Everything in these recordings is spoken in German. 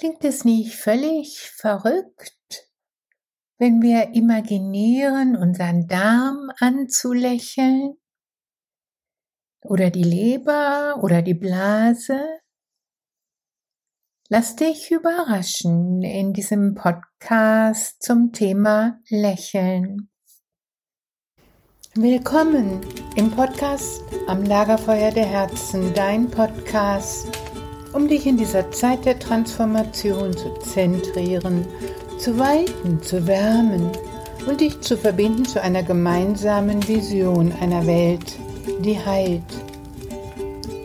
Klingt es nicht völlig verrückt, wenn wir imaginieren, unseren Darm anzulächeln? Oder die Leber oder die Blase? Lass dich überraschen in diesem Podcast zum Thema Lächeln. Willkommen im Podcast am Lagerfeuer der Herzen, dein Podcast, um dich in dieser Zeit der Transformation zu zentrieren, zu weiten, zu wärmen und dich zu verbinden zu einer gemeinsamen Vision einer Welt, die heilt.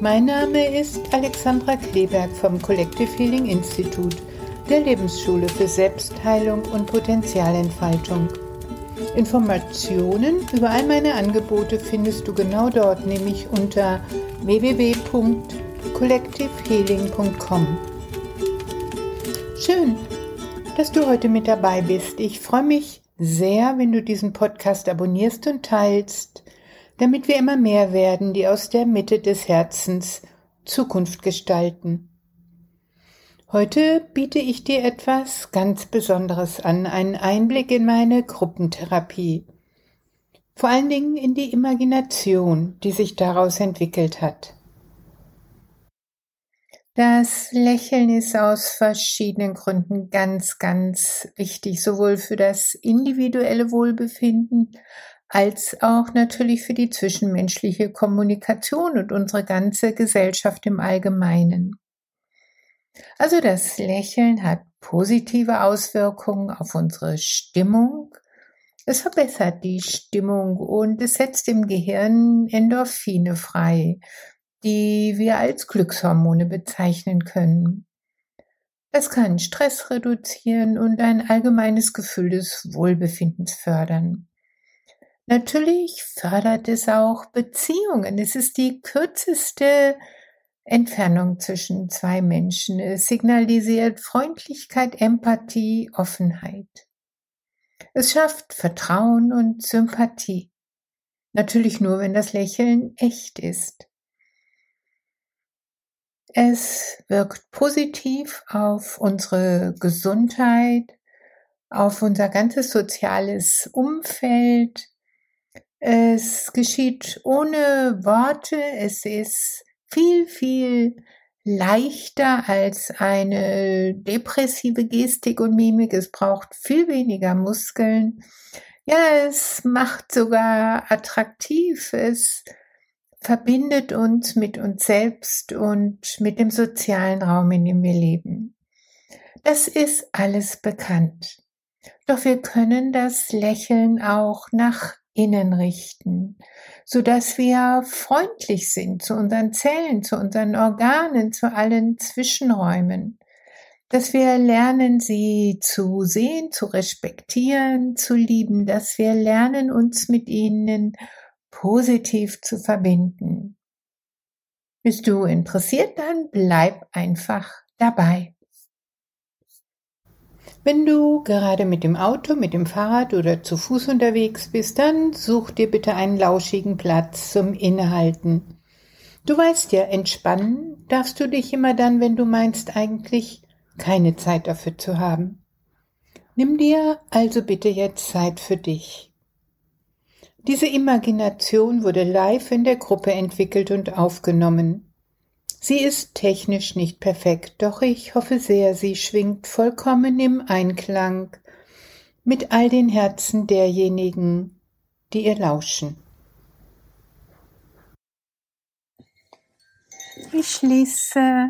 Mein Name ist Alexandra Kleberg vom Collective Healing Institute, der Lebensschule für Selbstheilung und Potenzialentfaltung. Informationen über all meine Angebote findest du genau dort, nämlich unter www.collectivehealing.com. Schön, dass du heute mit dabei bist. Ich freue mich sehr, wenn du diesen Podcast abonnierst und teilst, damit wir immer mehr werden, die aus der Mitte des Herzens Zukunft gestalten. Heute biete ich dir etwas ganz Besonderes an, einen Einblick in meine Gruppentherapie. Vor allen Dingen in die Imagination, die sich daraus entwickelt hat. Das Lächeln ist aus verschiedenen Gründen ganz, ganz wichtig, sowohl für das individuelle Wohlbefinden als auch natürlich für die zwischenmenschliche Kommunikation und unsere ganze Gesellschaft im Allgemeinen. Also das Lächeln hat positive Auswirkungen auf unsere Stimmung. Es verbessert die Stimmung und es setzt im Gehirn Endorphine frei, die wir als Glückshormone bezeichnen können. Es kann Stress reduzieren und ein allgemeines Gefühl des Wohlbefindens fördern. Natürlich fördert es auch Beziehungen. Es ist die kürzeste Entfernung zwischen zwei Menschen. Es signalisiert Freundlichkeit, Empathie, Offenheit. Es schafft Vertrauen und Sympathie. Natürlich nur, wenn das Lächeln echt ist. Es wirkt positiv auf unsere Gesundheit, auf unser ganzes soziales Umfeld. Es geschieht ohne Worte. Es ist viel, viel leichter als eine depressive Gestik und Mimik. Es braucht viel weniger Muskeln. Ja, es macht sogar attraktiv. Es verbindet uns mit uns selbst und mit dem sozialen Raum, in dem wir leben. Das ist alles bekannt. Doch wir können das Lächeln auch nach innen richten so dass wir freundlich sind zu unseren Zellen, zu unseren Organen, zu allen Zwischenräumen, dass wir lernen, sie zu sehen, zu respektieren, zu lieben, dass wir lernen, uns mit ihnen positiv zu verbinden. Bist du interessiert, dann bleib einfach dabei. Wenn du gerade mit dem Auto, mit dem Fahrrad oder zu Fuß unterwegs bist, dann such dir bitte einen lauschigen Platz zum Innehalten. Du weißt ja, entspannen darfst du dich immer dann, wenn du meinst eigentlich keine Zeit dafür zu haben. Nimm dir also bitte jetzt Zeit für dich. Diese Imagination wurde live in der Gruppe entwickelt und aufgenommen. Sie ist technisch nicht perfekt, doch ich hoffe sehr, sie schwingt vollkommen im Einklang mit all den Herzen derjenigen, die ihr lauschen. Ich schließe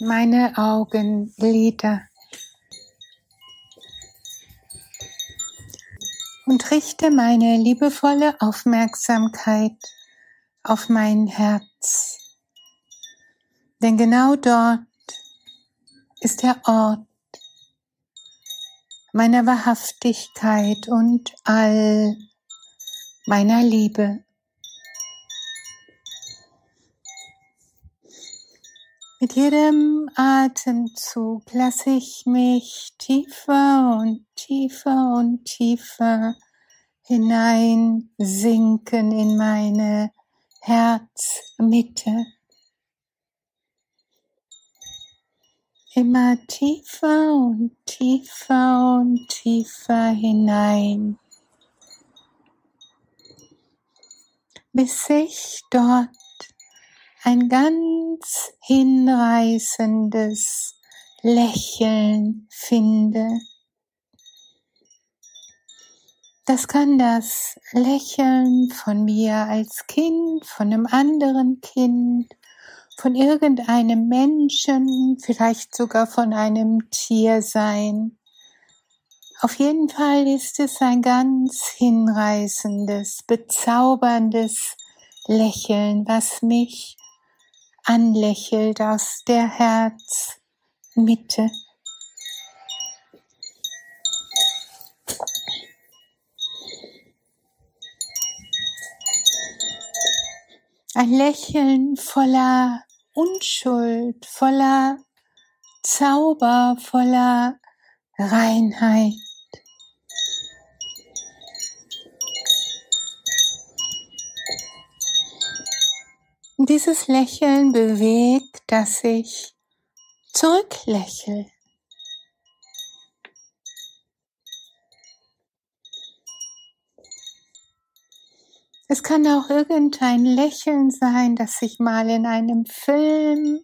meine Augenlider und richte meine liebevolle Aufmerksamkeit auf mein Herz. Denn genau dort ist der Ort meiner Wahrhaftigkeit und all meiner Liebe. Mit jedem Atemzug lasse ich mich tiefer und tiefer und tiefer hineinsinken in meine Herzmitte. immer tiefer und tiefer und tiefer hinein, bis ich dort ein ganz hinreißendes Lächeln finde. Das kann das Lächeln von mir als Kind, von einem anderen Kind, von irgendeinem Menschen, vielleicht sogar von einem Tier sein. Auf jeden Fall ist es ein ganz hinreißendes, bezauberndes Lächeln, was mich anlächelt aus der Herzmitte. Ein Lächeln voller Unschuld, voller Zauber, voller Reinheit. Dieses Lächeln bewegt, dass ich zurücklächle. Es kann auch irgendein Lächeln sein, das ich mal in einem Film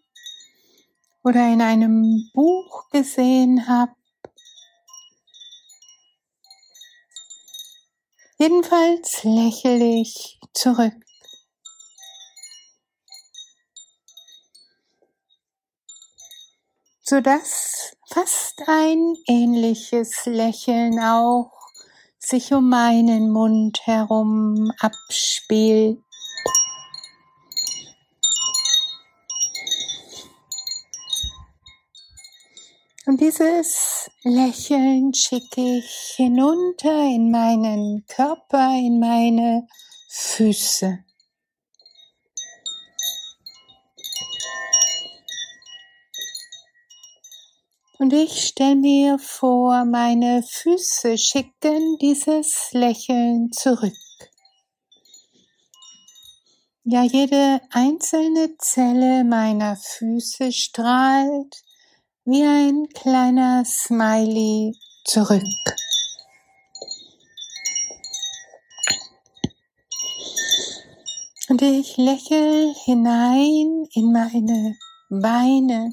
oder in einem Buch gesehen habe. Jedenfalls lächle ich zurück. Sodass fast ein ähnliches Lächeln auch sich um meinen Mund herum abspielt. Und dieses Lächeln schicke ich hinunter in meinen Körper, in meine Füße. Und ich stelle mir vor, meine Füße schicken dieses Lächeln zurück. Ja, jede einzelne Zelle meiner Füße strahlt wie ein kleiner Smiley zurück. Und ich lächle hinein in meine Beine,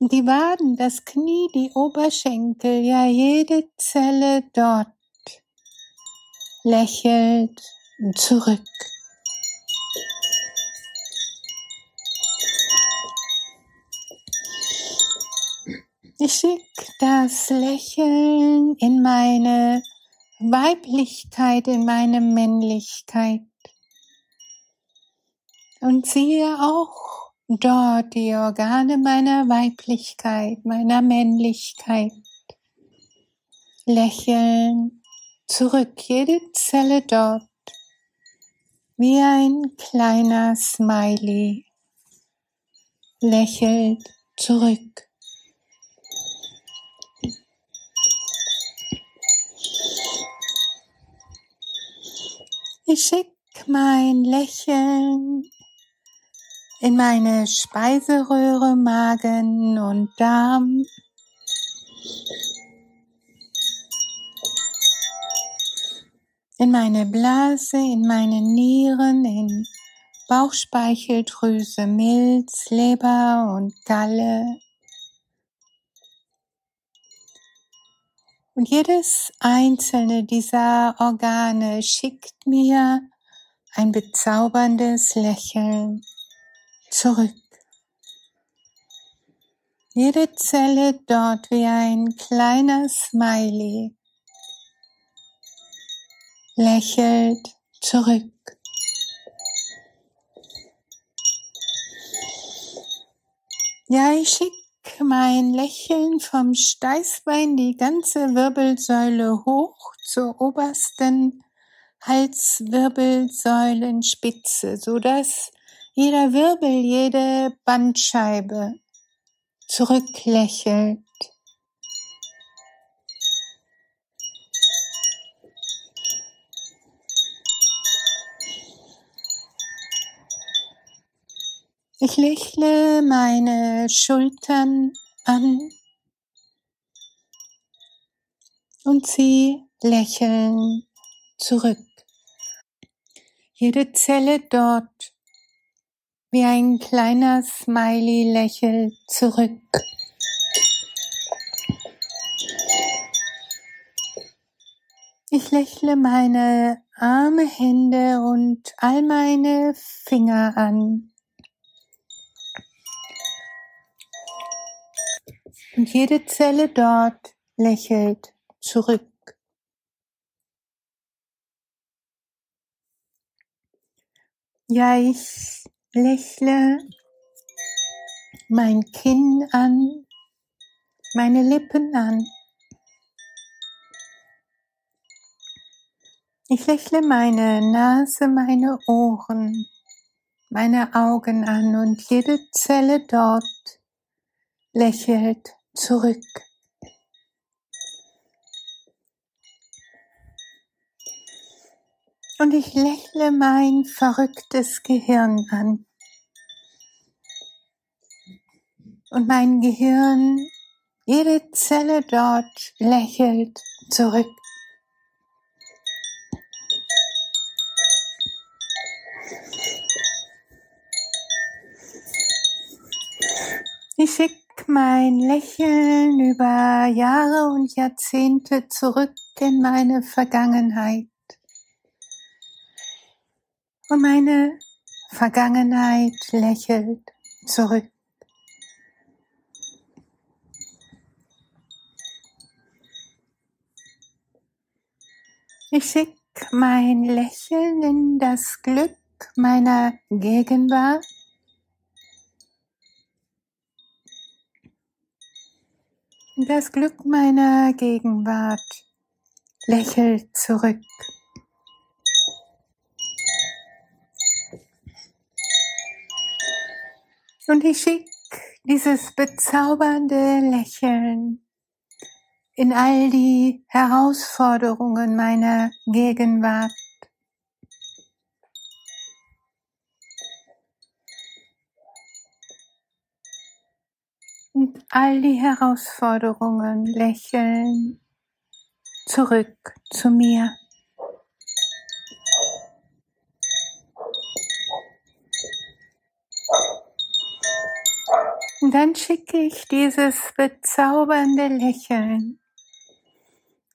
die Waden, das Knie, die Oberschenkel, ja jede Zelle dort lächelt zurück. Ich schicke das Lächeln in meine Weiblichkeit, in meine Männlichkeit und siehe auch dort die Organe meiner Weiblichkeit, meiner Männlichkeit lächeln zurück, jede Zelle dort, wie ein kleiner Smiley lächelt zurück. Ich schicke mein Lächeln in meine Speiseröhre, Magen und Darm. In meine Blase, in meine Nieren, in Bauchspeicheldrüse, Milz, Leber und Galle. Und jedes einzelne dieser Organe schickt mir ein bezauberndes Lächeln zurück. Jede Zelle dort wie ein kleiner Smiley lächelt zurück. Ja, ich schicke mein Lächeln vom Steißbein die ganze Wirbelsäule hoch zur obersten Halswirbelsäulenspitze, so dass jeder Wirbel, jede Bandscheibe zurücklächelt. Ich lächle meine Schultern an und sie lächeln zurück. Jede Zelle dort wie ein kleiner Smiley lächelt zurück. Ich lächle meine Arme, Hände und all meine Finger an. Und jede Zelle dort lächelt zurück. Ja, ich lächle mein Kinn an, meine Lippen an. Ich lächle meine Nase, meine Ohren, meine Augen an und jede Zelle dort lächelt zurück. Und ich lächle mein verrücktes Gehirn an. Und mein Gehirn, jede Zelle dort lächelt zurück. Ich schicke mein Lächeln über Jahre und Jahrzehnte zurück in meine Vergangenheit. Und meine Vergangenheit lächelt zurück. Ich schicke mein Lächeln in das Glück meiner Gegenwart. Das Glück meiner Gegenwart lächelt zurück. Und ich schicke dieses bezaubernde Lächeln in all die Herausforderungen meiner Gegenwart. Und all die Herausforderungen lächeln zurück zu mir. Und dann schicke ich dieses bezaubernde Lächeln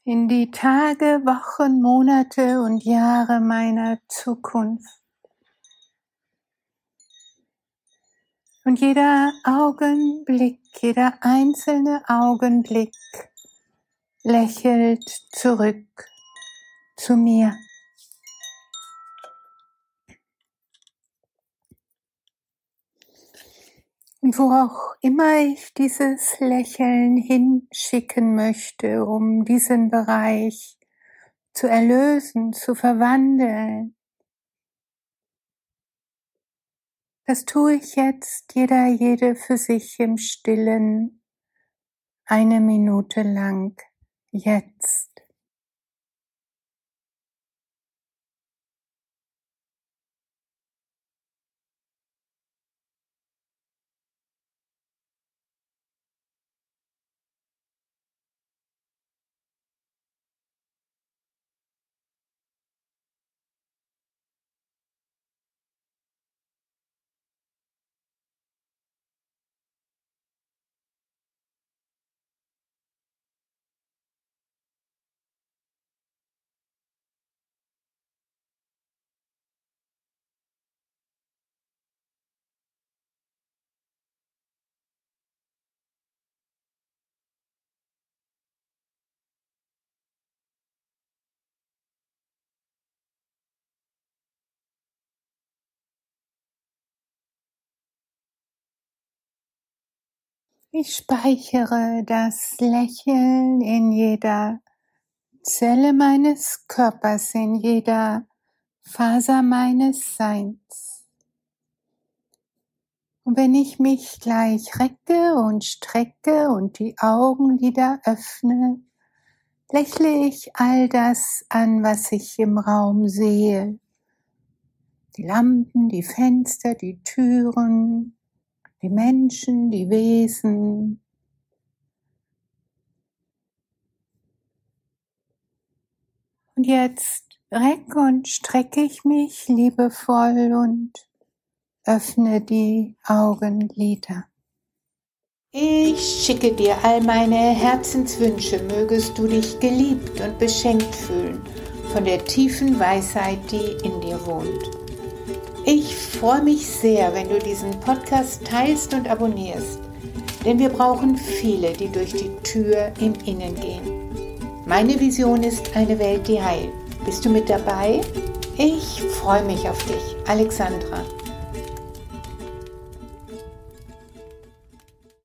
in die Tage, Wochen, Monate und Jahre meiner Zukunft. Und jeder Augenblick, jeder einzelne Augenblick lächelt zurück zu mir. Und wo auch immer ich dieses Lächeln hinschicken möchte, um diesen Bereich zu erlösen, zu verwandeln, das tue ich jetzt jeder, jede für sich im stillen, eine Minute lang, jetzt. Ich speichere das Lächeln in jeder Zelle meines Körpers, in jeder Faser meines Seins. Und wenn ich mich gleich recke und strecke und die Augenlider öffne, lächle ich all das an, was ich im Raum sehe. Die Lampen, die Fenster, die Türen, die Menschen, die Wesen. Und jetzt recke und strecke ich mich liebevoll und öffne die Augenlider. Ich schicke dir all meine Herzenswünsche, mögest du dich geliebt und beschenkt fühlen von der tiefen Weisheit, die in dir wohnt. Ich freue mich sehr, wenn du diesen Podcast teilst und abonnierst, denn wir brauchen viele, die durch die Tür im Innen gehen. Meine Vision ist eine Welt, die heilt. Bist du mit dabei? Ich freue mich auf dich, Alexandra.